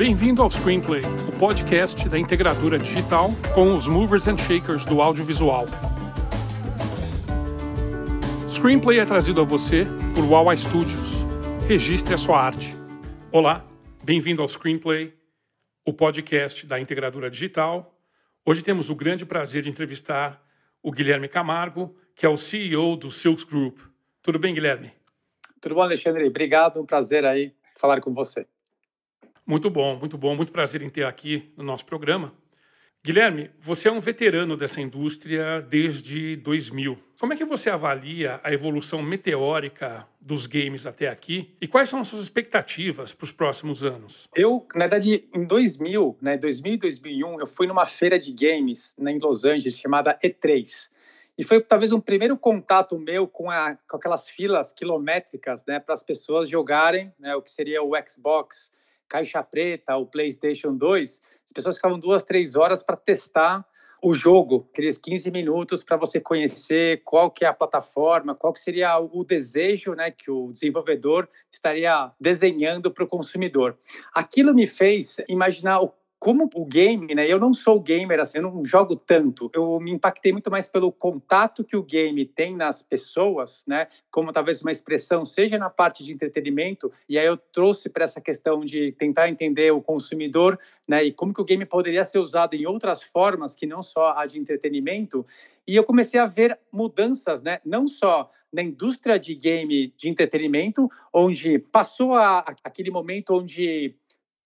Bem-vindo ao Screenplay, o podcast da integradora digital com os movers and shakers do audiovisual. Screenplay é trazido a você por Wawa Studios. Registre a sua arte. Olá, bem-vindo ao Screenplay, o podcast da integradora digital. Hoje temos o grande prazer de entrevistar o Guilherme Camargo, que é o CEO do Silks Group. Tudo bem, Guilherme? Tudo bom, Alexandre? Obrigado, um prazer aí falar com você. Muito bom, muito bom, muito prazer em ter aqui no nosso programa. Guilherme, você é um veterano dessa indústria desde 2000. Como é que você avalia a evolução meteórica dos games até aqui e quais são as suas expectativas para os próximos anos? Eu, na verdade, em 2000, né, 2000 e 2001, eu fui numa feira de games né, em Los Angeles chamada E3. E foi talvez um primeiro contato meu com, a, com aquelas filas quilométricas né, para as pessoas jogarem né, o que seria o Xbox, caixa preta, o PlayStation 2. As pessoas ficavam duas, três horas para testar o jogo, aqueles 15 minutos para você conhecer qual que é a plataforma, qual que seria o desejo né, que o desenvolvedor estaria desenhando para o consumidor. Aquilo me fez imaginar o como o game, né? Eu não sou gamer, assim, eu não jogo tanto. Eu me impactei muito mais pelo contato que o game tem nas pessoas, né? Como talvez uma expressão seja na parte de entretenimento. E aí eu trouxe para essa questão de tentar entender o consumidor, né? E como que o game poderia ser usado em outras formas que não só a de entretenimento. E eu comecei a ver mudanças, né? Não só na indústria de game de entretenimento, onde passou a, aquele momento onde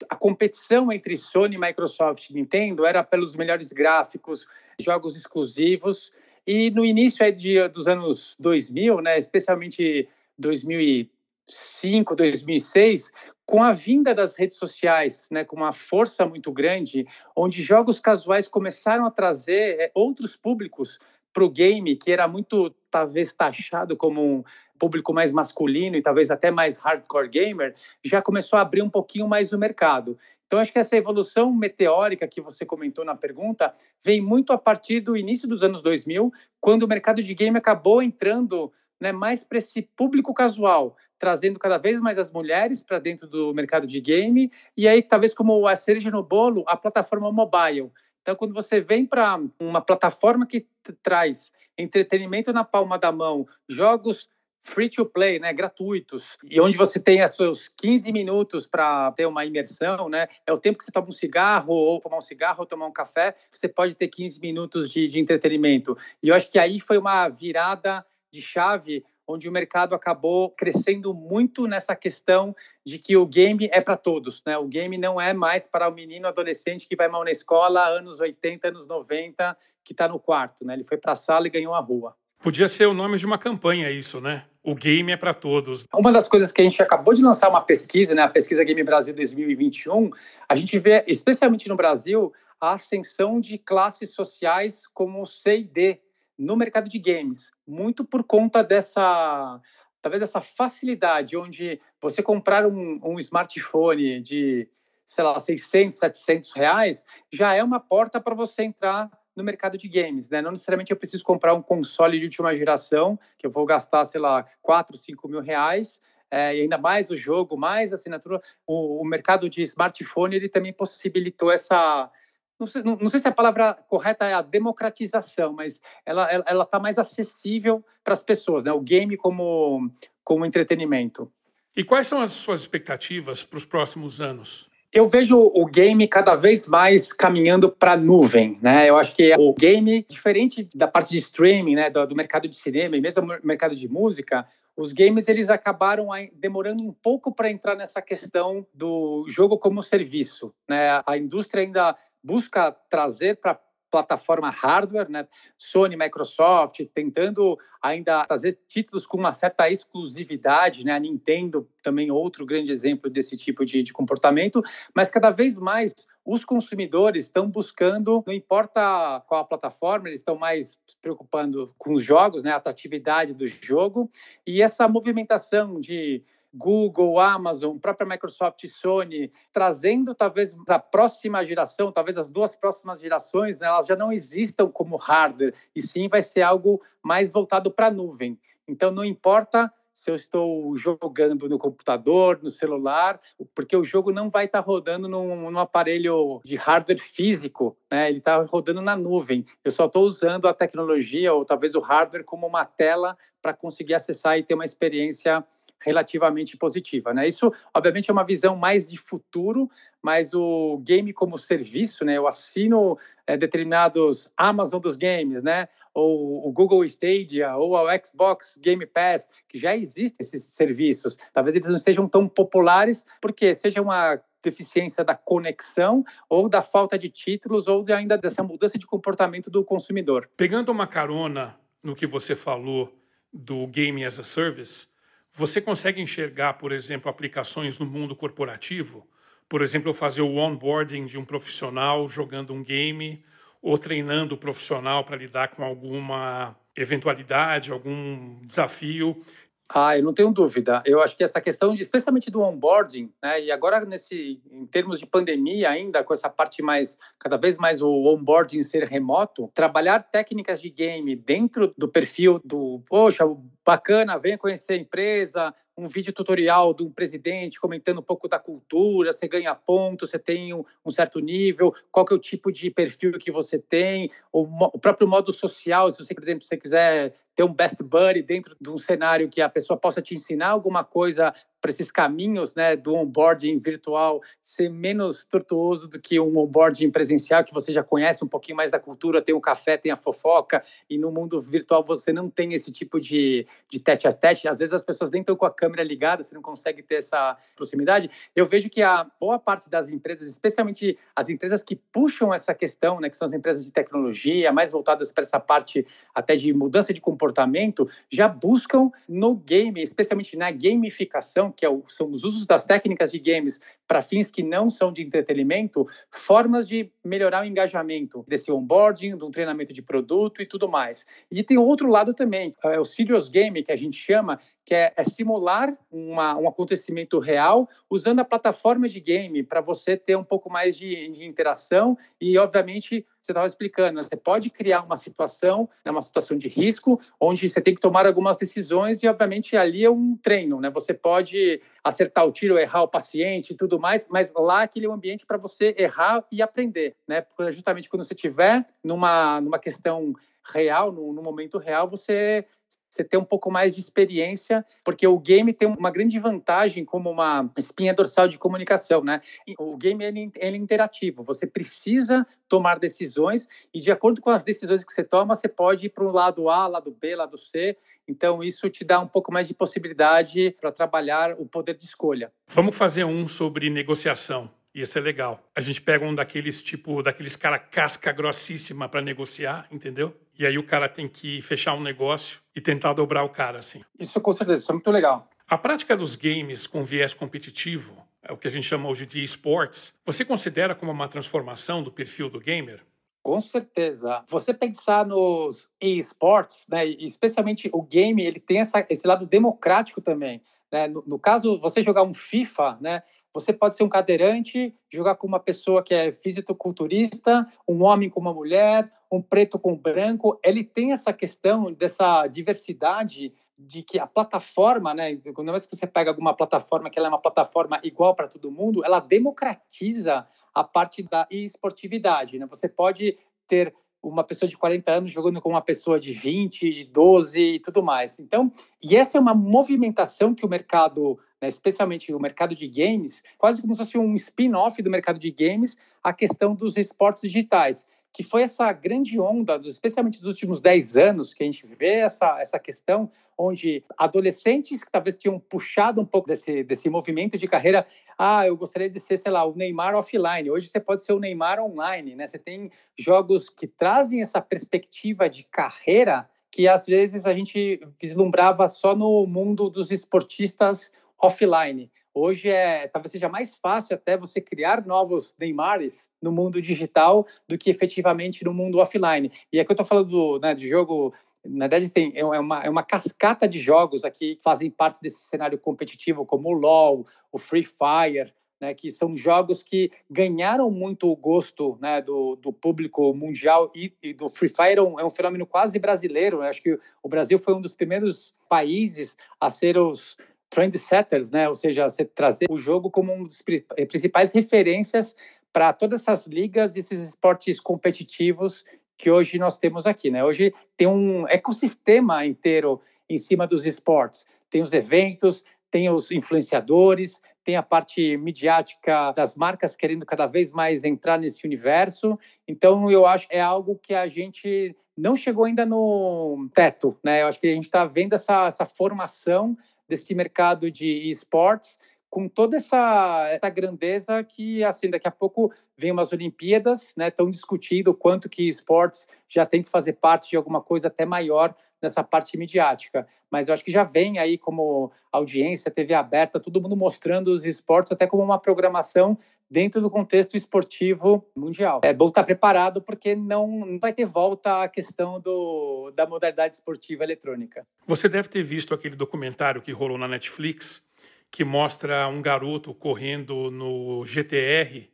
a competição entre Sony, Microsoft e Nintendo era pelos melhores gráficos, jogos exclusivos. E no início de, dos anos 2000, né, especialmente 2005, 2006, com a vinda das redes sociais, né, com uma força muito grande, onde jogos casuais começaram a trazer é, outros públicos para o game, que era muito, talvez, taxado como um público mais masculino e talvez até mais hardcore gamer, já começou a abrir um pouquinho mais o mercado. Então, acho que essa evolução meteórica que você comentou na pergunta vem muito a partir do início dos anos 2000, quando o mercado de game acabou entrando né, mais para esse público casual, trazendo cada vez mais as mulheres para dentro do mercado de game, e aí, talvez como a cereja no bolo, a plataforma mobile. Então, quando você vem para uma plataforma que traz entretenimento na palma da mão, jogos free to play, né, gratuitos, e onde você tem os seus 15 minutos para ter uma imersão, né, é o tempo que você toma um cigarro, ou tomar um cigarro, ou tomar um café, você pode ter 15 minutos de, de entretenimento. E eu acho que aí foi uma virada de chave onde o mercado acabou crescendo muito nessa questão de que o game é para todos, né? O game não é mais para o menino adolescente que vai mal na escola, anos 80, anos 90, que está no quarto, né? Ele foi para a sala e ganhou a rua. Podia ser o nome de uma campanha isso, né? O game é para todos. Uma das coisas que a gente acabou de lançar uma pesquisa, né, a pesquisa Game Brasil 2021, a gente vê, especialmente no Brasil, a ascensão de classes sociais como C e D, no mercado de games, muito por conta dessa talvez essa facilidade onde você comprar um, um smartphone de sei lá 600, 700 reais já é uma porta para você entrar no mercado de games, né? Não necessariamente eu preciso comprar um console de última geração, que eu vou gastar, sei lá, 4, 5 mil reais, é, e ainda mais o jogo, mais assinatura. O, o mercado de smartphone, ele também possibilitou essa, não sei, não, não sei, se a palavra correta é a democratização, mas ela está ela, tá mais acessível para as pessoas, né? O game como, como entretenimento. E quais são as suas expectativas para os próximos anos? Eu vejo o game cada vez mais caminhando para a nuvem, né? Eu acho que o game, diferente da parte de streaming, né, do, do mercado de cinema e mesmo do mercado de música, os games eles acabaram demorando um pouco para entrar nessa questão do jogo como serviço, né? A indústria ainda busca trazer para plataforma hardware, né? Sony, Microsoft, tentando ainda trazer títulos com uma certa exclusividade, né? A Nintendo também outro grande exemplo desse tipo de, de comportamento, mas cada vez mais os consumidores estão buscando, não importa qual a plataforma, eles estão mais preocupando com os jogos, né? A atratividade do jogo e essa movimentação de Google, Amazon, própria Microsoft e Sony, trazendo talvez a próxima geração, talvez as duas próximas gerações, né, elas já não existam como hardware, e sim vai ser algo mais voltado para a nuvem. Então, não importa se eu estou jogando no computador, no celular, porque o jogo não vai estar rodando num, num aparelho de hardware físico, né? ele está rodando na nuvem. Eu só estou usando a tecnologia ou talvez o hardware como uma tela para conseguir acessar e ter uma experiência relativamente positiva. Né? Isso, obviamente, é uma visão mais de futuro, mas o game como serviço, né? eu assino é, determinados Amazon dos games, né? ou o Google Stadia, ou o Xbox Game Pass, que já existem esses serviços. Talvez eles não sejam tão populares, porque seja uma deficiência da conexão ou da falta de títulos ou de ainda dessa mudança de comportamento do consumidor. Pegando uma carona no que você falou do game as a service, você consegue enxergar, por exemplo, aplicações no mundo corporativo? Por exemplo, fazer o onboarding de um profissional jogando um game ou treinando o profissional para lidar com alguma eventualidade, algum desafio. Ah, eu não tenho dúvida. Eu acho que essa questão, de, especialmente do onboarding, né, e agora nesse, em termos de pandemia ainda, com essa parte mais, cada vez mais o onboarding ser remoto, trabalhar técnicas de game dentro do perfil do, poxa, bacana, venha conhecer a empresa, um vídeo tutorial de um presidente comentando um pouco da cultura, você ganha pontos, você tem um, um, certo nível, qual que é o tipo de perfil que você tem, o, o, próprio modo social, se você, por exemplo, você quiser ter um best buddy dentro de um cenário que a pessoa possa te ensinar alguma coisa para esses caminhos né, do onboarding virtual ser menos tortuoso do que um onboarding presencial, que você já conhece um pouquinho mais da cultura, tem o café, tem a fofoca, e no mundo virtual você não tem esse tipo de, de tete a tete. Às vezes as pessoas nem estão com a câmera ligada, você não consegue ter essa proximidade. Eu vejo que a boa parte das empresas, especialmente as empresas que puxam essa questão, né, que são as empresas de tecnologia, mais voltadas para essa parte até de mudança de comportamento, já buscam no game, especialmente na gamificação, que é são os usos das técnicas de games para fins que não são de entretenimento, formas de melhorar o engajamento desse onboarding, do treinamento de produto e tudo mais. E tem outro lado também, é o serious game, que a gente chama, que é, é simular uma, um acontecimento real usando a plataforma de game para você ter um pouco mais de, de interação e, obviamente, você estava explicando, né? você pode criar uma situação, né, uma situação de risco, onde você tem que tomar algumas decisões e, obviamente, ali é um treino, né? Você pode acertar o tiro, errar o paciente e tudo mais, mas lá aquele é um ambiente para você errar e aprender, né? Porque justamente quando você estiver numa, numa questão real, no, no momento real, você você ter um pouco mais de experiência, porque o game tem uma grande vantagem como uma espinha dorsal de comunicação, né? O game ele, ele é interativo, você precisa tomar decisões e de acordo com as decisões que você toma, você pode ir para o lado A, lado B, lado C. Então isso te dá um pouco mais de possibilidade para trabalhar o poder de escolha. Vamos fazer um sobre negociação. Ia ser legal. A gente pega um daqueles tipo, daqueles cara casca grossíssima para negociar, entendeu? E aí o cara tem que fechar um negócio e tentar dobrar o cara, assim. Isso com certeza, isso é muito legal. A prática dos games com viés competitivo, é o que a gente chama hoje de esports, você considera como uma transformação do perfil do gamer? Com certeza. Você pensar nos esports, né, especialmente o game, ele tem essa, esse lado democrático também. Né? No, no, caso, você jogar um FIFA, né, você pode ser um cadeirante, jogar com uma pessoa que é fisiculturista, um homem com uma mulher, um preto com branco. Ele tem essa questão dessa diversidade de que a plataforma, né, quando você pega alguma plataforma que ela é uma plataforma igual para todo mundo, ela democratiza a parte da esportividade, né? Você pode ter uma pessoa de 40 anos jogando com uma pessoa de 20, de 12 e tudo mais. Então, e essa é uma movimentação que o mercado né, especialmente o mercado de games, quase como se fosse um spin-off do mercado de games, a questão dos esportes digitais, que foi essa grande onda, especialmente dos últimos 10 anos, que a gente vê essa, essa questão, onde adolescentes que talvez tinham puxado um pouco desse, desse movimento de carreira, ah, eu gostaria de ser, sei lá, o Neymar offline, hoje você pode ser o Neymar online, né? Você tem jogos que trazem essa perspectiva de carreira que às vezes a gente vislumbrava só no mundo dos esportistas offline. Hoje é talvez seja mais fácil até você criar novos Neymares no mundo digital do que efetivamente no mundo offline. E aqui eu estou falando do, né, de jogo na verdade, tem, é, uma, é uma cascata de jogos aqui que fazem parte desse cenário competitivo, como o LoL, o Free Fire, né, que são jogos que ganharam muito o gosto né, do, do público mundial e, e do Free Fire é um, é um, fenômeno quase brasileiro. Eu acho que o Brasil foi um dos primeiros países a ser os trendsetters, né, ou seja, trazer o jogo como um dos principais referências para todas essas ligas e esses esportes competitivos que hoje nós temos aqui, né? Hoje tem um ecossistema inteiro em cima dos esportes. Tem os eventos, tem os influenciadores, tem a parte midiática das marcas querendo cada vez mais entrar nesse universo. Então, eu acho que é algo que a gente não chegou ainda no teto, né? Eu acho que a gente está vendo essa, essa formação desse mercado de esportes com toda essa, essa grandeza que, assim, daqui a pouco vem umas Olimpíadas, né, estão discutindo o quanto que esportes já tem que fazer parte de alguma coisa até maior nessa parte midiática. Mas eu acho que já vem aí como audiência, TV aberta, todo mundo mostrando os esportes até como uma programação dentro do contexto esportivo mundial. É bom estar preparado porque não vai ter volta à questão do, da modalidade esportiva eletrônica. Você deve ter visto aquele documentário que rolou na Netflix, que mostra um garoto correndo no GTR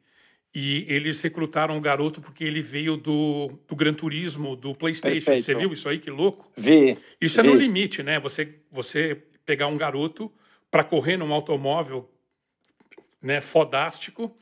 e eles recrutaram o garoto porque ele veio do, do Gran Turismo, do PlayStation. Perfeito. Você viu isso aí? Que louco. Vi. Isso vi. é no limite, né? Você, você pegar um garoto para correr num automóvel né, fodástico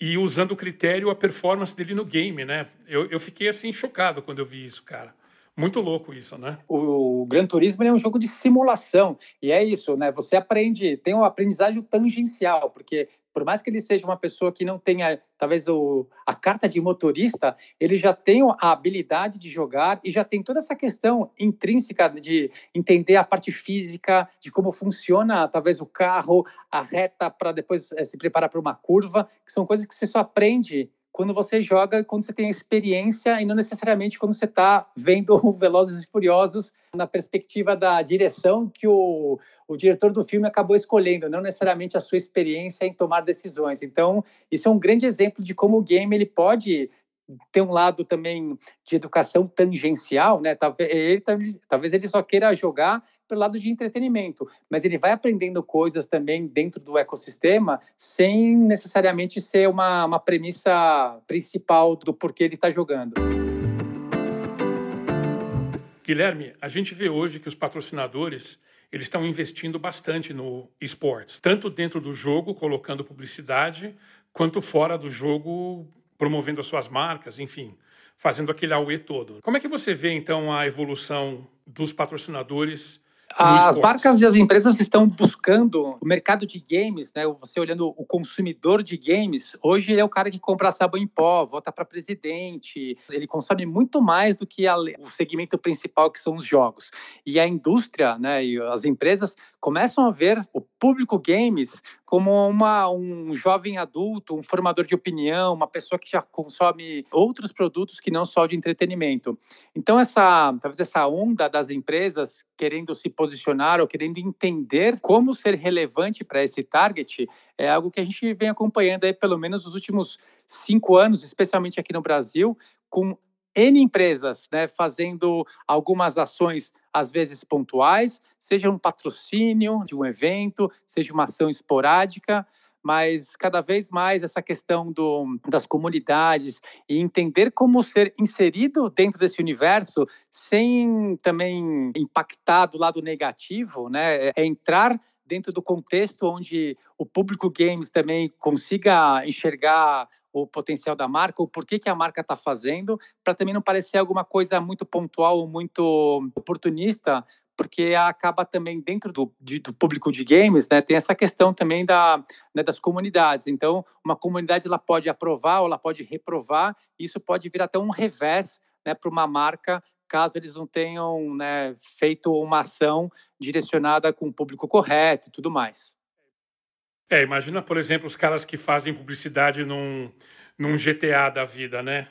e usando o critério a performance dele no game, né? Eu, eu fiquei assim chocado quando eu vi isso, cara. Muito louco isso, né? O, Gran Turismo é um jogo de simulação e é isso, né? Você aprende, tem uma aprendizagem tangencial, porque por mais que ele seja uma pessoa que não tenha talvez o, a carta de motorista, ele já tem a habilidade de jogar e já tem toda essa questão intrínseca de entender a parte física, de como funciona talvez o carro, a reta para depois é, se preparar para uma curva, que são coisas que você só aprende quando você joga, quando você tem experiência e não necessariamente quando você está vendo o Velozes e Furiosos na perspectiva da direção que o, o diretor do filme acabou escolhendo, não necessariamente a sua experiência em tomar decisões. Então, isso é um grande exemplo de como o game ele pode ter um lado também de educação tangencial, né? Talvez ele, talvez ele só queira jogar pelo lado de entretenimento, mas ele vai aprendendo coisas também dentro do ecossistema sem necessariamente ser uma, uma premissa principal do porquê ele está jogando. Guilherme, a gente vê hoje que os patrocinadores eles estão investindo bastante no esportes, tanto dentro do jogo, colocando publicidade, quanto fora do jogo, promovendo as suas marcas, enfim, fazendo aquele auê todo. Como é que você vê, então, a evolução dos patrocinadores as marcas e as empresas estão buscando o mercado de games, né? Você olhando o consumidor de games, hoje ele é o cara que compra sabão em pó, vota para presidente, ele consome muito mais do que a, o segmento principal que são os jogos. E a indústria, né, e as empresas começam a ver o público games como uma, um jovem adulto, um formador de opinião, uma pessoa que já consome outros produtos que não só de entretenimento. Então essa, talvez essa onda das empresas querendo se posicionar ou querendo entender como ser relevante para esse target é algo que a gente vem acompanhando aí pelo menos nos últimos cinco anos, especialmente aqui no Brasil, com N empresas né, fazendo algumas ações, às vezes pontuais, seja um patrocínio de um evento, seja uma ação esporádica, mas cada vez mais essa questão do, das comunidades e entender como ser inserido dentro desse universo sem também impactar do lado negativo, né? É entrar dentro do contexto onde o público games também consiga enxergar o potencial da marca, o porquê que a marca está fazendo, para também não parecer alguma coisa muito pontual ou muito oportunista, porque acaba também dentro do, de, do público de games, né, tem essa questão também da, né, das comunidades. Então, uma comunidade ela pode aprovar ou ela pode reprovar, e isso pode vir até um revés né, para uma marca caso eles não tenham né, feito uma ação direcionada com o público correto e tudo mais. É, imagina, por exemplo, os caras que fazem publicidade num, num GTA da vida, né?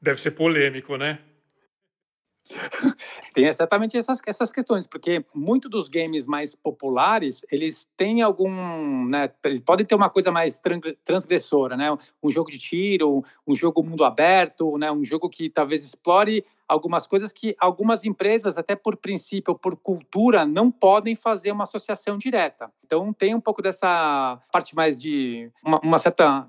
Deve ser polêmico, né? Tem exatamente essas, essas questões, porque muitos dos games mais populares, eles têm algum, né, podem ter uma coisa mais transgressora, né, um jogo de tiro, um jogo mundo aberto, né, um jogo que talvez explore algumas coisas que algumas empresas, até por princípio por cultura, não podem fazer uma associação direta. Então tem um pouco dessa parte mais de uma, uma certa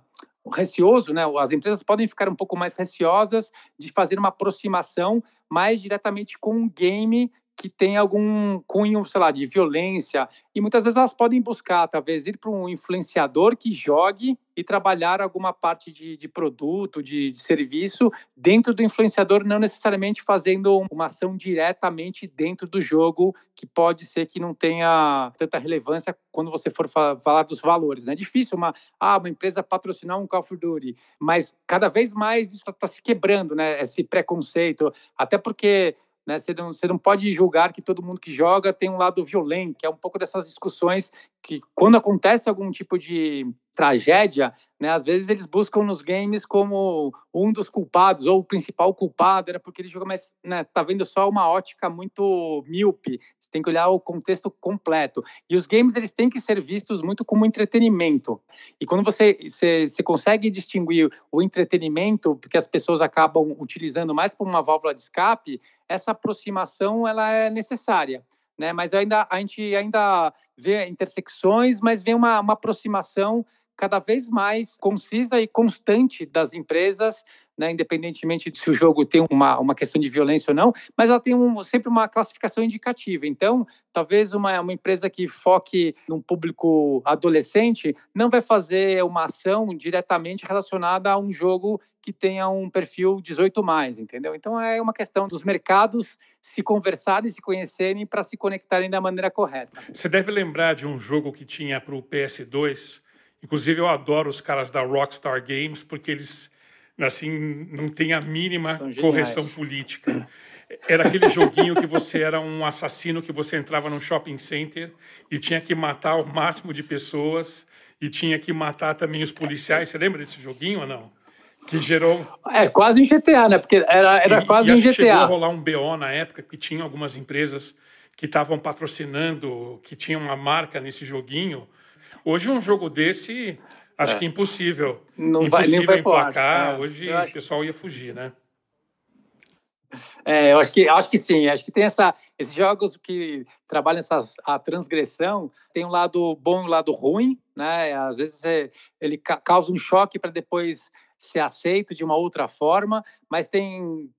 receoso, né? As empresas podem ficar um pouco mais receosas de fazer uma aproximação mais diretamente com um game que tem algum cunho, sei lá, de violência. E muitas vezes elas podem buscar, talvez, ir para um influenciador que jogue e trabalhar alguma parte de, de produto, de, de, serviço dentro do influenciador, não necessariamente fazendo uma ação diretamente dentro do jogo, que pode ser que não tenha tanta relevância quando você for falar dos valores. É difícil uma, ah, uma empresa patrocinar um Call of Duty, mas cada vez mais isso está se quebrando, né? esse preconceito, até porque né? Você, não, você não pode julgar que todo mundo que joga tem um lado violento, que é um pouco dessas discussões que, quando acontece algum tipo de tragédia, né, às vezes eles buscam nos games como um dos culpados ou o principal culpado, era porque ele joga, mas né, tá vendo só uma ótica muito míope. Você tem que olhar o contexto completo. E os games eles têm que ser vistos muito como entretenimento. E quando você, você, você consegue distinguir o entretenimento, porque as pessoas acabam utilizando mais como uma válvula de escape, essa aproximação ela é necessária né? Mas ainda a gente ainda vê intersecções, mas vê uma, uma aproximação cada vez mais concisa e constante das empresas, né, independentemente de se o jogo tem uma, uma questão de violência ou não, mas ela tem um, sempre uma classificação indicativa. Então, talvez uma, uma empresa que foque num público adolescente não vai fazer uma ação diretamente relacionada a um jogo que tenha um perfil 18 mais, entendeu? Então é uma questão dos mercados se conversarem, se conhecerem para se conectarem da maneira correta. Você deve lembrar de um jogo que tinha para o PS2. Inclusive eu adoro os caras da Rockstar Games porque eles assim não têm a mínima correção política. Era aquele joguinho que você era um assassino que você entrava num shopping center e tinha que matar o máximo de pessoas e tinha que matar também os policiais. Você lembra desse joguinho ou não? Que gerou. É quase um GTA, né? Porque era, era e, quase e um GTA. Chegou a rolar um BO na época que tinha algumas empresas que estavam patrocinando, que tinham uma marca nesse joguinho. Hoje, um jogo desse, acho é. que impossível. Não impossível vai, emplacar. É. Hoje o pessoal ia fugir, né? É, eu acho que, acho que sim. Acho que tem essa, esses jogos que trabalham essa, a transgressão, tem um lado bom e um lado ruim, né? Às vezes você, ele causa um choque para depois ser aceito de uma outra forma, mas tem,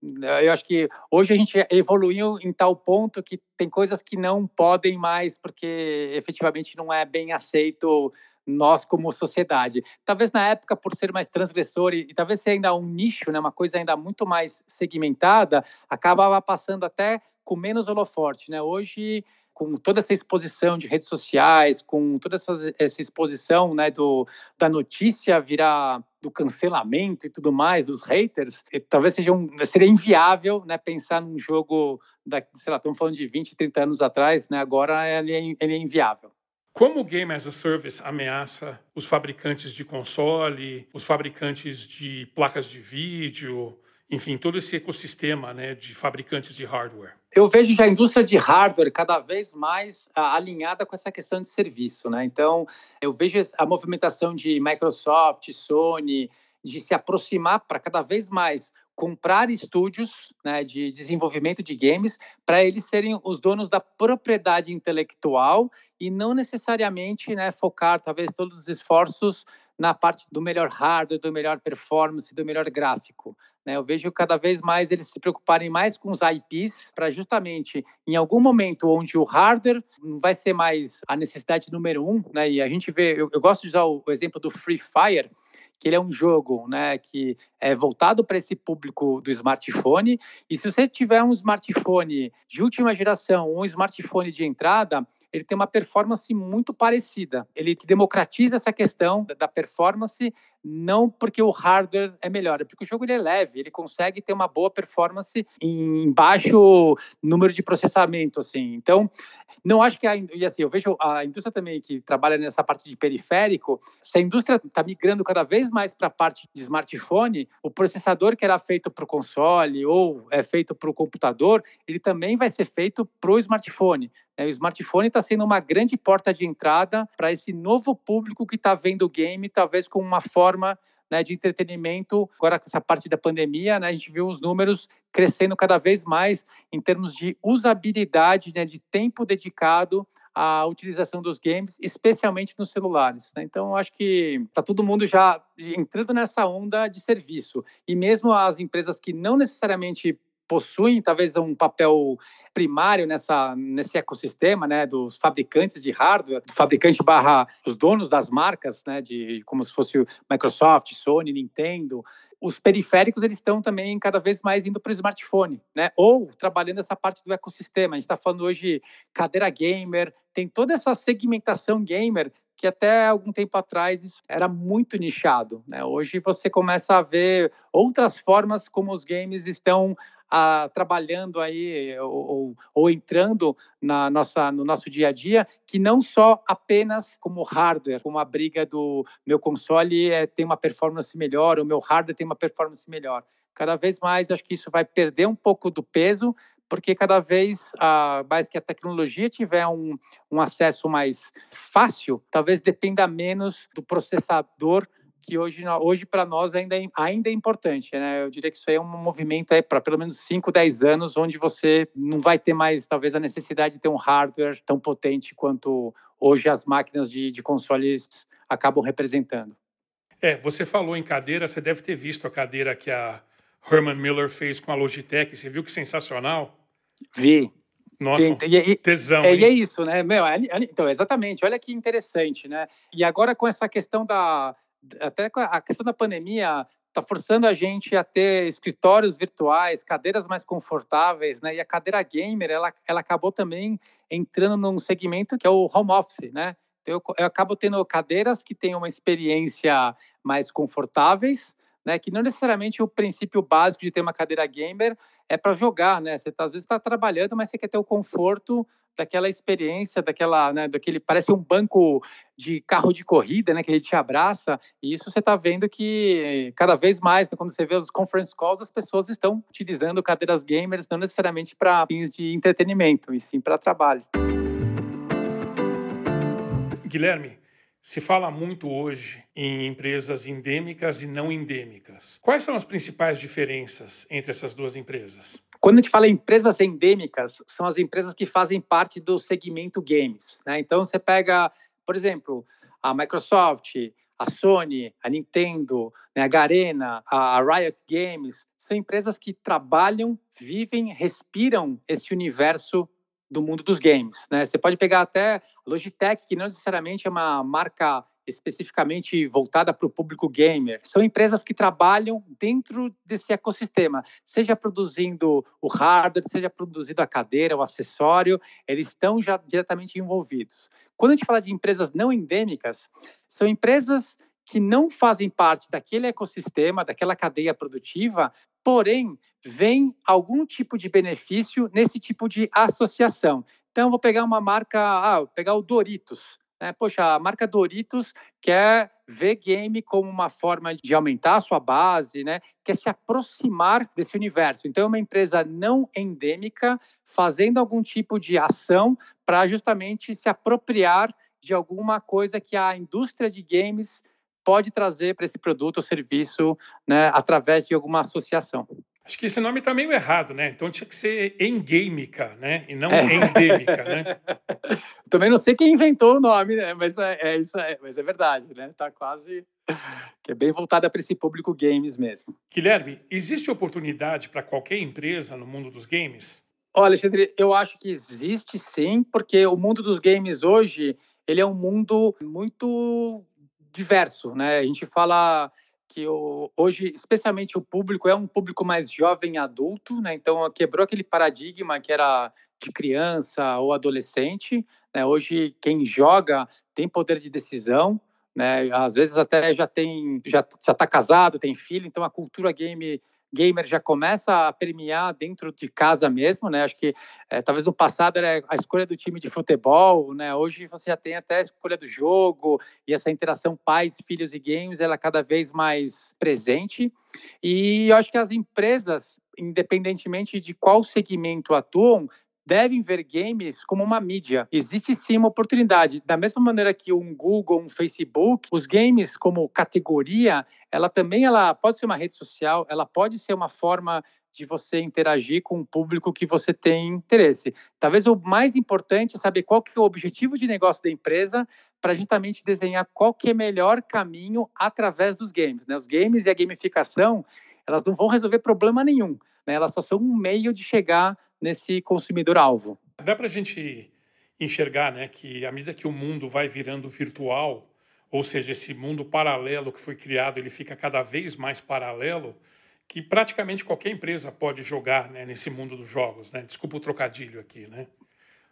eu acho que hoje a gente evoluiu em tal ponto que tem coisas que não podem mais, porque efetivamente não é bem aceito nós como sociedade. Talvez na época, por ser mais transgressor e, e talvez ser ainda um nicho, né, uma coisa ainda muito mais segmentada, acabava passando até com menos holoforte. Né? Hoje com toda essa exposição de redes sociais, com toda essa, essa exposição né, do, da notícia virar do cancelamento e tudo mais, dos haters, talvez seja um, seria inviável né, pensar num jogo, da, sei lá, estamos falando de 20, 30 anos atrás, né, agora ele é, ele é inviável. Como o Game as a Service ameaça os fabricantes de console, os fabricantes de placas de vídeo, enfim, todo esse ecossistema né, de fabricantes de hardware? Eu vejo já a indústria de hardware cada vez mais ah, alinhada com essa questão de serviço. Né? Então, eu vejo a movimentação de Microsoft, Sony, de se aproximar para cada vez mais comprar estúdios né, de desenvolvimento de games para eles serem os donos da propriedade intelectual e não necessariamente né, focar talvez todos os esforços na parte do melhor hardware, do melhor performance, do melhor gráfico. Né? Eu vejo cada vez mais eles se preocuparem mais com os IPs para justamente, em algum momento onde o hardware não vai ser mais a necessidade número um, né? e a gente vê, eu, eu gosto de usar o, o exemplo do Free Fire, que ele é um jogo né, que é voltado para esse público do smartphone. E se você tiver um smartphone de última geração, um smartphone de entrada, ele tem uma performance muito parecida. Ele democratiza essa questão da performance, não porque o hardware é melhor, é porque o jogo ele é leve, ele consegue ter uma boa performance em baixo número de processamento, assim. Então, não acho que a, e assim, eu vejo a indústria também que trabalha nessa parte de periférico, se a indústria está migrando cada vez mais para a parte de smartphone, o processador que era feito para o console ou é feito para o computador, ele também vai ser feito para o smartphone. É, o smartphone está sendo uma grande porta de entrada para esse novo público que está vendo o game, talvez com uma forma né, de entretenimento. Agora, com essa parte da pandemia, né, a gente viu os números crescendo cada vez mais em termos de usabilidade, né, de tempo dedicado à utilização dos games, especialmente nos celulares. Né? Então, acho que está todo mundo já entrando nessa onda de serviço. E mesmo as empresas que não necessariamente possuem talvez um papel primário nessa, nesse ecossistema, né, dos fabricantes de hardware, do fabricante barra os donos das marcas, né, de como se fosse Microsoft, Sony, Nintendo, os periféricos eles estão também cada vez mais indo para o smartphone, né? Ou trabalhando essa parte do ecossistema. A gente está falando hoje cadeira gamer, tem toda essa segmentação gamer que até algum tempo atrás isso era muito nichado. Né? Hoje você começa a ver outras formas como os games estão a, trabalhando aí ou, ou, entrando na nossa, no nosso dia a dia, que não só apenas como hardware, como a briga do meu console é, tem uma performance melhor, o meu hardware tem uma performance melhor. Cada vez mais, acho que isso vai perder um pouco do peso, porque cada vez a, mais que a tecnologia tiver um, um acesso mais fácil, talvez dependa menos do processador que hoje, hoje para nós ainda é, ainda é importante. Né? Eu diria que isso aí é um movimento para pelo menos 5, 10 anos, onde você não vai ter mais, talvez, a necessidade de ter um hardware tão potente quanto hoje as máquinas de, de consoles acabam representando. É, você falou em cadeira, você deve ter visto a cadeira que a Herman Miller fez com a Logitech. Você viu que sensacional? Vi. Nossa, e, e, tesão. É, e é isso, né? Meu, então, exatamente. Olha que interessante, né? E agora com essa questão da, até a questão da pandemia está forçando a gente a ter escritórios virtuais, cadeiras mais confortáveis, né? E a cadeira gamer, ela, ela acabou também entrando num segmento que é o home office, né? Então, eu, eu acabo tendo cadeiras que têm uma experiência mais confortáveis, né? Que não necessariamente o princípio básico de ter uma cadeira gamer é para jogar, né? Você tá, às vezes está trabalhando, mas você quer ter o conforto daquela experiência, daquela, né, daquele parece um banco de carro de corrida, né, que ele te abraça. E isso você está vendo que cada vez mais, né, quando você vê os conference calls, as pessoas estão utilizando cadeiras gamers não necessariamente para fins de entretenimento, e sim para trabalho. Guilherme, se fala muito hoje em empresas endêmicas e não endêmicas. Quais são as principais diferenças entre essas duas empresas? Quando a gente fala em empresas endêmicas, são as empresas que fazem parte do segmento games. Né? Então, você pega, por exemplo, a Microsoft, a Sony, a Nintendo, né, a Garena, a Riot Games, são empresas que trabalham, vivem, respiram esse universo do mundo dos games. Né? Você pode pegar até a Logitech, que não necessariamente é uma marca especificamente voltada para o público gamer. São empresas que trabalham dentro desse ecossistema, seja produzindo o hardware, seja produzindo a cadeira, o acessório, eles estão já diretamente envolvidos. Quando a gente fala de empresas não endêmicas, são empresas que não fazem parte daquele ecossistema, daquela cadeia produtiva, porém vem algum tipo de benefício nesse tipo de associação. Então, vou pegar uma marca, ah, vou pegar o Doritos. Né? Poxa, a marca Doritos quer ver game como uma forma de aumentar a sua base, né? quer se aproximar desse universo. Então, é uma empresa não endêmica fazendo algum tipo de ação para justamente se apropriar de alguma coisa que a indústria de games pode trazer para esse produto ou serviço né, através de alguma associação. Acho que esse nome está meio errado, né? Então tinha que ser endêmica, né? E não é. endêmica, né? Também não sei quem inventou o nome, né? Mas é, é isso, é, mas é verdade, né? Tá quase que é bem voltada para esse público games mesmo. Guilherme, existe oportunidade para qualquer empresa no mundo dos games? Olha, Alexandre, eu acho que existe sim, porque o mundo dos games hoje ele é um mundo muito diverso, né? A gente fala que o, hoje, especialmente o público, é um público mais jovem adulto, né? Então, quebrou aquele paradigma que era de criança ou adolescente. Né? Hoje, quem joga tem poder de decisão, né? Às vezes até já tem, já está casado, tem filho, então a cultura game gamer já começa a premiar dentro de casa mesmo, né? Acho que é, talvez no passado era a escolha do time de futebol, né? Hoje você já tem até a escolha do jogo e essa interação pais, filhos e games, ela é cada vez mais presente. E eu acho que as empresas, independentemente de qual segmento atuam, devem ver games como uma mídia. Existe sim uma oportunidade. Da mesma maneira que um Google, um Facebook, os games como categoria, ela também ela pode ser uma rede social, ela pode ser uma forma de você interagir com um público que você tem interesse. Talvez o mais importante é saber qual que é o objetivo de negócio da empresa para justamente desenhar qual que é o melhor caminho através dos games. Né? Os games e a gamificação, elas não vão resolver problema nenhum. Né? Elas só são um meio de chegar nesse consumidor-alvo. Dá para a gente enxergar né, que à medida que o mundo vai virando virtual, ou seja, esse mundo paralelo que foi criado, ele fica cada vez mais paralelo, que praticamente qualquer empresa pode jogar né, nesse mundo dos jogos. Né? Desculpa o trocadilho aqui, né?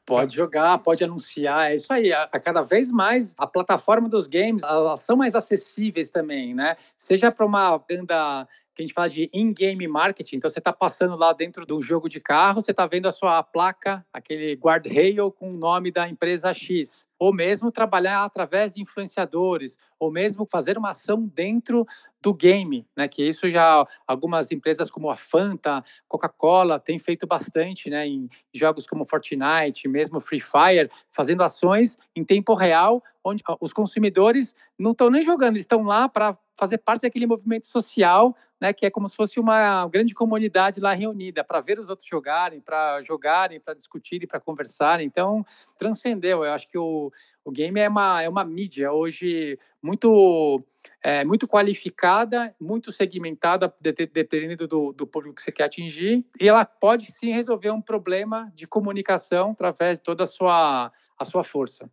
Pode jogar, pode anunciar, é isso aí. A, a, cada vez mais a plataforma dos games, elas são mais acessíveis também, né? Seja para uma venda que a gente fala de in-game marketing. Então, você está passando lá dentro do jogo de carro, você está vendo a sua placa, aquele guard-rail com o nome da empresa X. Ou mesmo trabalhar através de influenciadores, ou mesmo fazer uma ação dentro do game, né? Que isso já algumas empresas como a Fanta, Coca-Cola têm feito bastante, né? Em jogos como Fortnite, mesmo Free Fire, fazendo ações em tempo real, onde os consumidores não estão nem jogando, estão lá para fazer parte daquele movimento social, né? Que é como se fosse uma grande comunidade lá reunida para ver os outros jogarem, para jogarem, para discutirem, para conversarem. Então transcendeu. Eu acho que o, o game é uma é uma mídia hoje muito é, muito qualificada, muito segmentada, dependendo do, do público que você quer atingir, e ela pode sim resolver um problema de comunicação através de toda a sua, a sua força.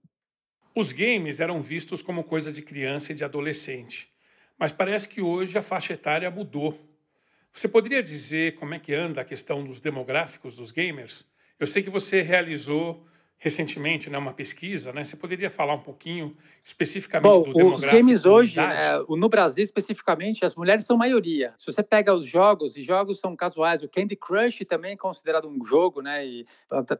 Os games eram vistos como coisa de criança e de adolescente, mas parece que hoje a faixa etária mudou. Você poderia dizer como é que anda a questão dos demográficos dos gamers? Eu sei que você realizou recentemente né, uma pesquisa, né? Você poderia falar um pouquinho especificamente Bom, do demográfico? Os games hoje, é, no Brasil especificamente, as mulheres são maioria. Se você pega os jogos, e jogos são casuais, o Candy Crush também é considerado um jogo, né? E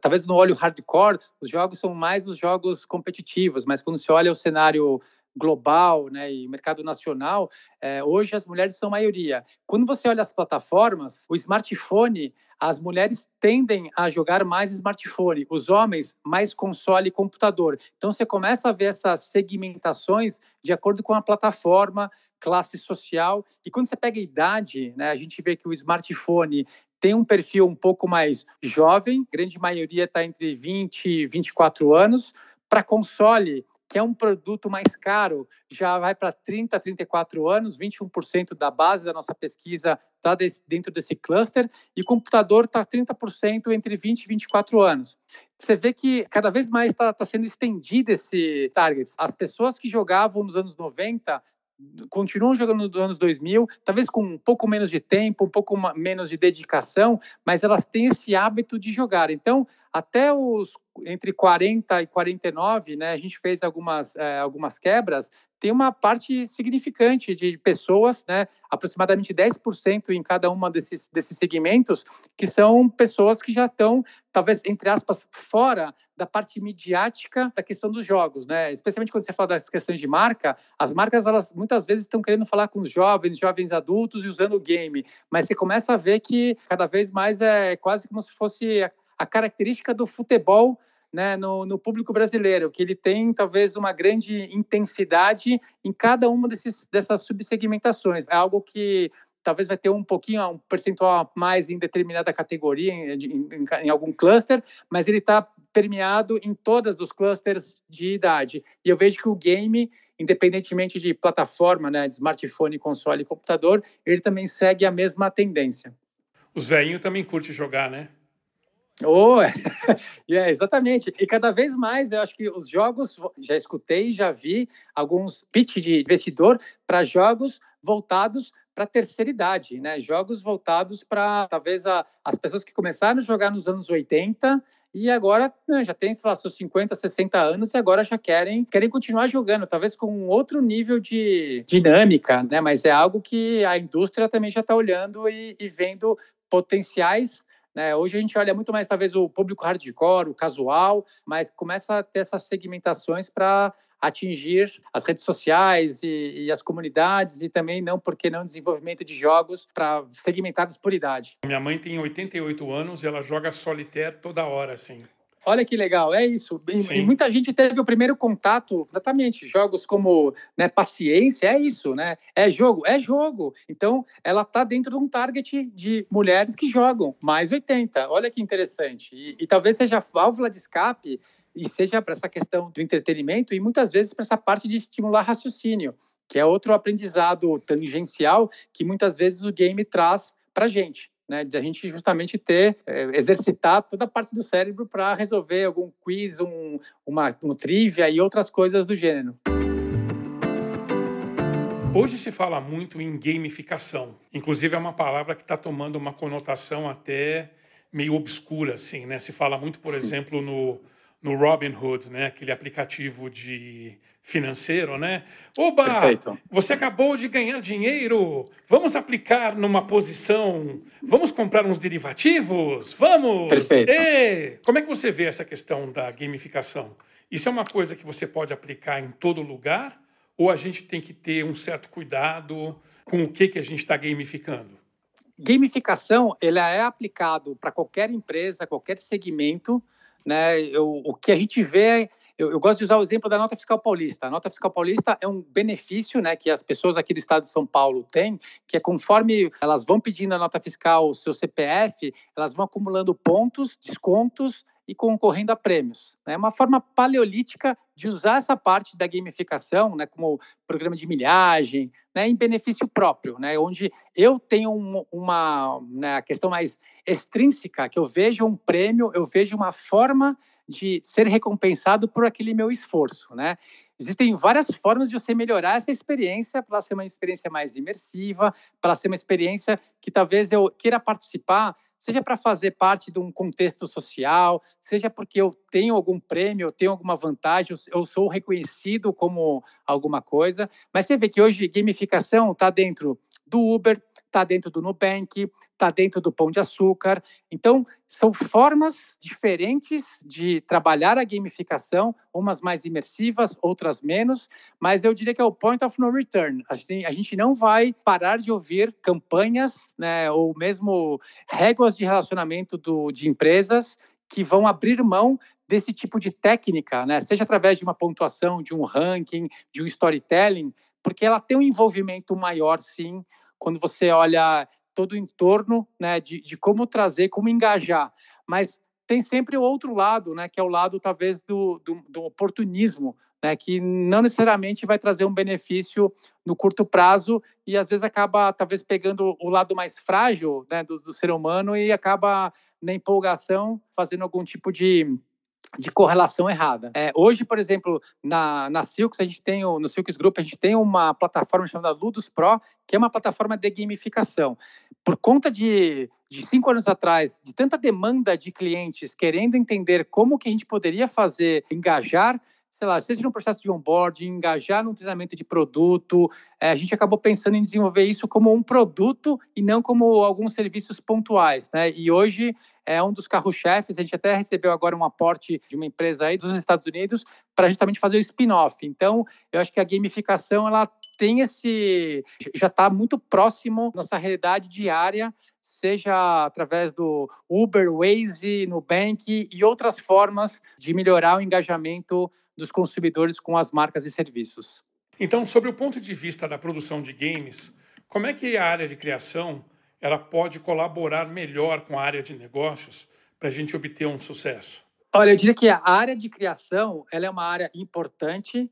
talvez no olho hardcore, os jogos são mais os jogos competitivos, mas quando você olha o cenário global né, e mercado nacional, é, hoje as mulheres são maioria. Quando você olha as plataformas, o smartphone, as mulheres tendem a jogar mais smartphone, os homens mais console e computador. Então você começa a ver essas segmentações de acordo com a plataforma, classe social. E quando você pega a idade, né, a gente vê que o smartphone tem um perfil um pouco mais jovem, grande maioria está entre 20 e 24 anos. Para console, que é um produto mais caro, já vai para 30, 34 anos, 21% da base da nossa pesquisa está dentro desse cluster, e computador está 30% entre 20 e 24 anos. Você vê que cada vez mais está tá sendo estendido esse target. As pessoas que jogavam nos anos 90 continuam jogando nos anos 2000, talvez com um pouco menos de tempo, um pouco menos de dedicação, mas elas têm esse hábito de jogar. Então, até os entre 40 e 49, né, a gente fez algumas, é, algumas quebras, tem uma parte significante de pessoas, né, aproximadamente 10% em cada uma desses, desses segmentos, que são pessoas que já estão, talvez, entre aspas, fora da parte midiática da questão dos jogos, né? Especialmente quando você fala das questões de marca, as marcas, elas muitas vezes estão querendo falar com os jovens, jovens adultos e usando o game, mas você começa a ver que cada vez mais é quase como se fosse a característica do futebol né, no, no, público brasileiro, que ele tem talvez uma grande intensidade em cada uma desses, dessas subsegmentações. É algo que talvez vai ter um pouquinho, um percentual mais em determinada categoria, em, em, em algum cluster, mas ele está permeado em todos os clusters de idade. E eu vejo que o game, independentemente de plataforma, né, de smartphone, console e computador, ele também segue a mesma tendência. Os velhinhos também curtem jogar, né? Oh, é, exatamente. E cada vez mais eu acho que os jogos, já escutei, já vi alguns pitch de investidor para jogos voltados para a terceira idade, né? Jogos voltados para talvez a, as pessoas que começaram a jogar nos anos 80 e agora né, já tem, sei lá, seus 50, 60 anos e agora já querem, querem continuar jogando, talvez com um outro nível de dinâmica, né? Mas é algo que a indústria também já está olhando e, e vendo potenciais né? Hoje a gente olha muito mais, talvez, o público hardcore, o casual, mas começa a ter essas segmentações para atingir as redes sociais e, e, as comunidades e também não, porque não, desenvolvimento de jogos para segmentados por idade. Minha mãe tem 88 anos e ela joga solitaire toda hora, assim. Olha que legal, é isso. E, muita gente teve o primeiro contato, exatamente, jogos como né, paciência, é isso, né? É jogo, é jogo. Então, ela está dentro de um target de mulheres que jogam, mais 80. Olha que interessante. E, e talvez seja a válvula de escape e seja para essa questão do entretenimento e muitas vezes para essa parte de estimular raciocínio, que é outro aprendizado tangencial que muitas vezes o game traz para a gente né, de a gente justamente ter, é, exercitar toda a parte do cérebro para resolver algum quiz, um, uma um trivia e outras coisas do gênero. Hoje se fala muito em gamificação. Inclusive é uma palavra que está tomando uma conotação até meio obscura, assim, né? Se fala muito, por exemplo, no no Robinhood, né, aquele aplicativo de financeiro, né? Oba, Perfeito. você acabou de ganhar dinheiro, vamos aplicar numa posição, vamos comprar uns derivativos, vamos. Perfeito. E, como é que você vê essa questão da gamificação? Isso é uma coisa que você pode aplicar em todo lugar ou a gente tem que ter um certo cuidado com o que que a gente está gamificando? Gamificação, ela é aplicado para qualquer empresa, qualquer segmento né? Eu, o que a gente vê, eu, eu, gosto de usar o exemplo da nota fiscal paulista. A nota fiscal paulista é um benefício né, que as pessoas aqui do estado de São Paulo têm, que é conforme elas vão pedindo a nota fiscal, o seu CPF, elas vão acumulando pontos, descontos e concorrendo a prêmios. É uma forma paleolítica de usar essa parte da gamificação, né, como programa de milhagem, né, em benefício próprio, né, onde eu tenho um, uma né, questão mais extrínseca, que eu vejo um prêmio, eu vejo uma forma de ser recompensado por aquele meu esforço, né? Existem várias formas de você melhorar essa experiência para ser uma experiência mais imersiva, para ser uma experiência que talvez eu queira participar, seja para fazer parte de um contexto social, seja porque eu tenho algum prêmio, eu tenho alguma vantagem, eu sou reconhecido como alguma coisa. Mas você vê que hoje gamificação está dentro do Uber, está dentro do Nubank, está dentro do Pão de Açúcar. Então, são formas diferentes de trabalhar a gamificação, umas mais imersivas, outras menos, mas eu diria que é o point of no return. Assim, a gente não vai parar de ouvir campanhas, né, ou mesmo réguas de relacionamento do, de empresas que vão abrir mão desse tipo de técnica, né? seja através de uma pontuação, de um ranking, de um storytelling, porque ela tem um envolvimento maior, sim, quando você olha todo o entorno né, de, de como trazer, como engajar. Mas tem sempre o outro lado, né, que é o lado talvez do, do, do oportunismo, né, que não necessariamente vai trazer um benefício no curto prazo e às vezes acaba talvez pegando o lado mais frágil né, do, do ser humano e acaba na empolgação fazendo algum tipo de de correlação errada. É, hoje, por exemplo, na, na Silks, a gente tem, no Silks Group, a gente tem uma plataforma chamada Ludus Pro, que é uma plataforma de gamificação. Por conta de, de cinco anos atrás, de tanta demanda de clientes querendo entender como que a gente poderia fazer, engajar sei lá, seja no processo de onboarding, engajar num treinamento de produto, é, a gente acabou pensando em desenvolver isso como um produto e não como alguns serviços pontuais, né? E hoje é um dos carros-chefes, a gente até recebeu agora um aporte de uma empresa aí dos Estados Unidos para justamente fazer o spin-off. Então, eu acho que a gamificação, ela tem esse... já está muito próximo nossa realidade diária, seja através do Uber, Waze, Nubank e outras formas de melhorar o engajamento dos consumidores com as marcas e serviços. Então, sobre o ponto de vista da produção de games, como é que a área de criação ela pode colaborar melhor com a área de negócios para a gente obter um sucesso? Olha, eu diria que a área de criação ela é uma área importante,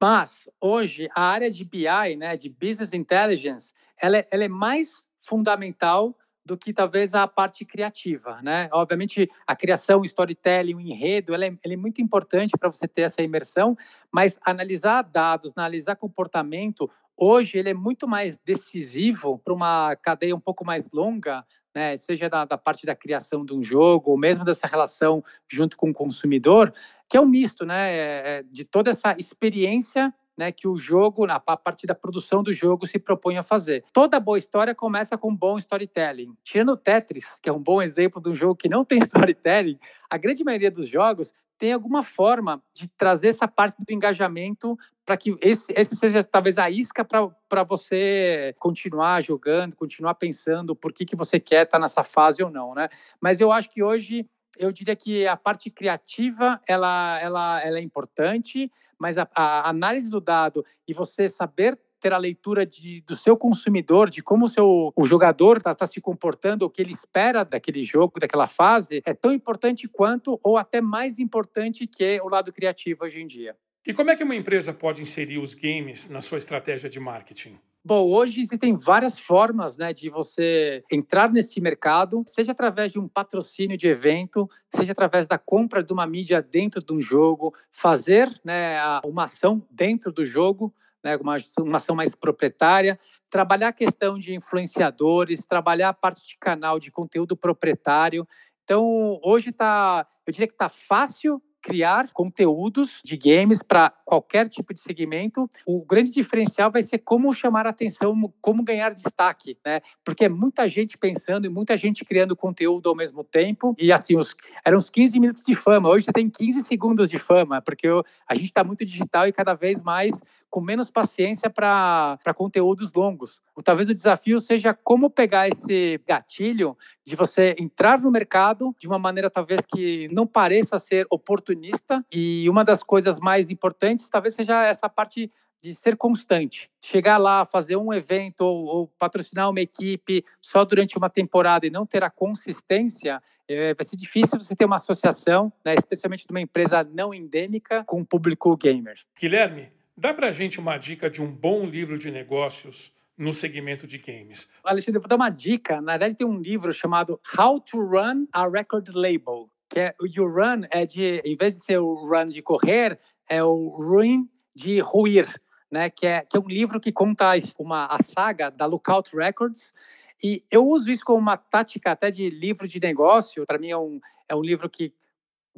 mas hoje a área de BI, né, de Business Intelligence, ela é, ela é mais fundamental do que talvez a parte criativa, né? Obviamente, a criação, o storytelling, o enredo, ela é, ela é muito importante para você ter essa imersão, mas analisar dados, analisar comportamento, hoje ele é muito mais decisivo para uma cadeia um pouco mais longa, né? Seja da, da parte da criação de um jogo, ou mesmo dessa relação junto com o consumidor, que é um misto, né? É, é de toda essa experiência né, que o jogo, na parte da produção do jogo, se propõe a fazer. Toda boa história começa com um bom storytelling. Tirando o Tetris, que é um bom exemplo de um jogo que não tem storytelling, a grande maioria dos jogos tem alguma forma de trazer essa parte do engajamento para que esse, esse seja talvez a isca para você continuar jogando, continuar pensando por que, que você quer estar tá nessa fase ou não, né? Mas eu acho que hoje eu diria que a parte criativa ela, ela, ela é importante, mas a, a análise do dado e você saber ter a leitura de, do seu consumidor, de como o seu o jogador está tá se comportando, o que ele espera daquele jogo, daquela fase, é tão importante quanto ou até mais importante que o lado criativo hoje em dia. E como é que uma empresa pode inserir os games na sua estratégia de marketing? Bom, hoje existem várias formas né, de você entrar neste mercado, seja através de um patrocínio de evento, seja através da compra de uma mídia dentro de um jogo, fazer né, uma ação dentro do jogo, né, uma, uma ação mais proprietária, trabalhar a questão de influenciadores, trabalhar a parte de canal de conteúdo proprietário. Então, hoje está, eu diria que está fácil criar conteúdos de games para qualquer tipo de segmento. O grande diferencial vai ser como chamar a atenção, como ganhar destaque, né? Porque é muita gente pensando e muita gente criando conteúdo ao mesmo tempo. E assim, os, eram uns 15 minutos de fama. Hoje você tem 15 segundos de fama, porque eu, a gente está muito digital e cada vez mais com menos paciência para conteúdos longos. Talvez o desafio seja como pegar esse gatilho de você entrar no mercado de uma maneira talvez que não pareça ser oportunista e uma das coisas mais importantes talvez seja essa parte de ser constante. Chegar lá, fazer um evento ou, ou, patrocinar uma equipe só durante uma temporada e não ter a consistência, é, vai ser difícil você ter uma associação, né, especialmente de uma empresa não endêmica, com o público gamer. Guilherme, Dá para a gente uma dica de um bom livro de negócios no segmento de games? Alexandre, vou dar uma dica. Na verdade, tem um livro chamado How to Run a Record Label. Que é, o run é de, em vez de ser o run de correr, é o ruin de ruir, né? Que é, que é um livro que conta uma, a saga da Lookout Records. E eu uso isso como uma tática até de livro de negócio. Para mim, é um, é um livro que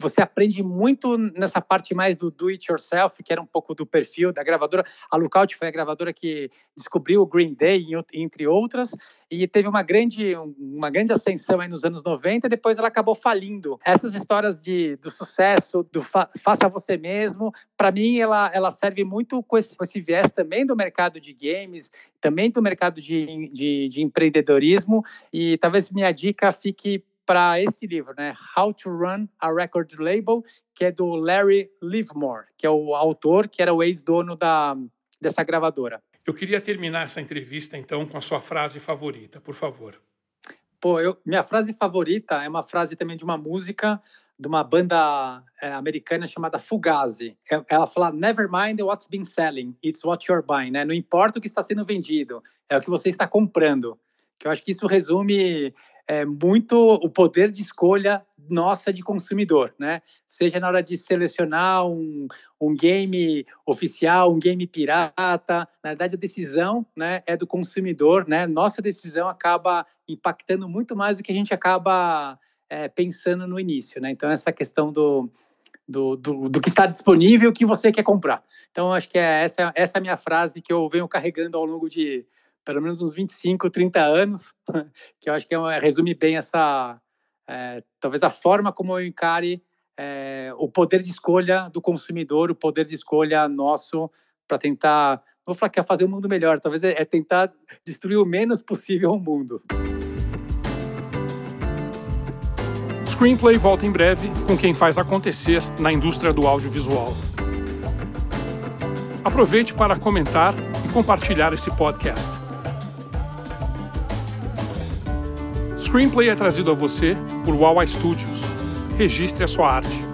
você aprende muito nessa parte mais do do it yourself, que era um pouco do perfil da gravadora. A Lookout foi a gravadora que descobriu o Green Day, entre outras, e teve uma grande, uma grande ascensão aí nos anos 90, e depois ela acabou falindo. Essas histórias de, do sucesso, do fa, faça você mesmo, para mim ela, ela serve muito com esse, com esse viés também do mercado de games, também do mercado de, de, de empreendedorismo, e talvez minha dica fique para esse livro, né? How to Run a Record Label, que é do Larry Livermore, que é o autor, que era o ex-dono da, dessa gravadora. Eu queria terminar essa entrevista, então, com a sua frase favorita, por favor. Pô, eu, minha frase favorita é uma frase também de uma música de uma banda é, americana chamada Fugazi. É, ela fala: Never mind what's been selling, it's what you're buying. Né? Não importa o que está sendo vendido, é o que você está comprando. Que eu acho que isso resume é, muito o poder de escolha nossa de consumidor, né? Seja na hora de selecionar um, um game oficial, um game pirata, na verdade a decisão, né, é do consumidor, né? Nossa decisão acaba impactando muito mais do que a gente acaba é, pensando no início, né? Então essa questão do, do, do, do, que está disponível, o que você quer comprar. Então acho que é essa, essa é a minha frase que eu venho carregando ao longo de pelo menos uns 25, 30 anos, que eu acho que é resume bem essa, é, talvez a forma como eu encare é, o poder de escolha do consumidor, o poder de escolha nosso para tentar, não vou falar que é fazer o mundo melhor, talvez é, é tentar destruir o menos possível o mundo. Screenplay volta em breve com quem faz acontecer na indústria do audiovisual. Aproveite para comentar e compartilhar esse podcast. Screenplay é trazido a você por Wawa Studios. Registre a sua arte.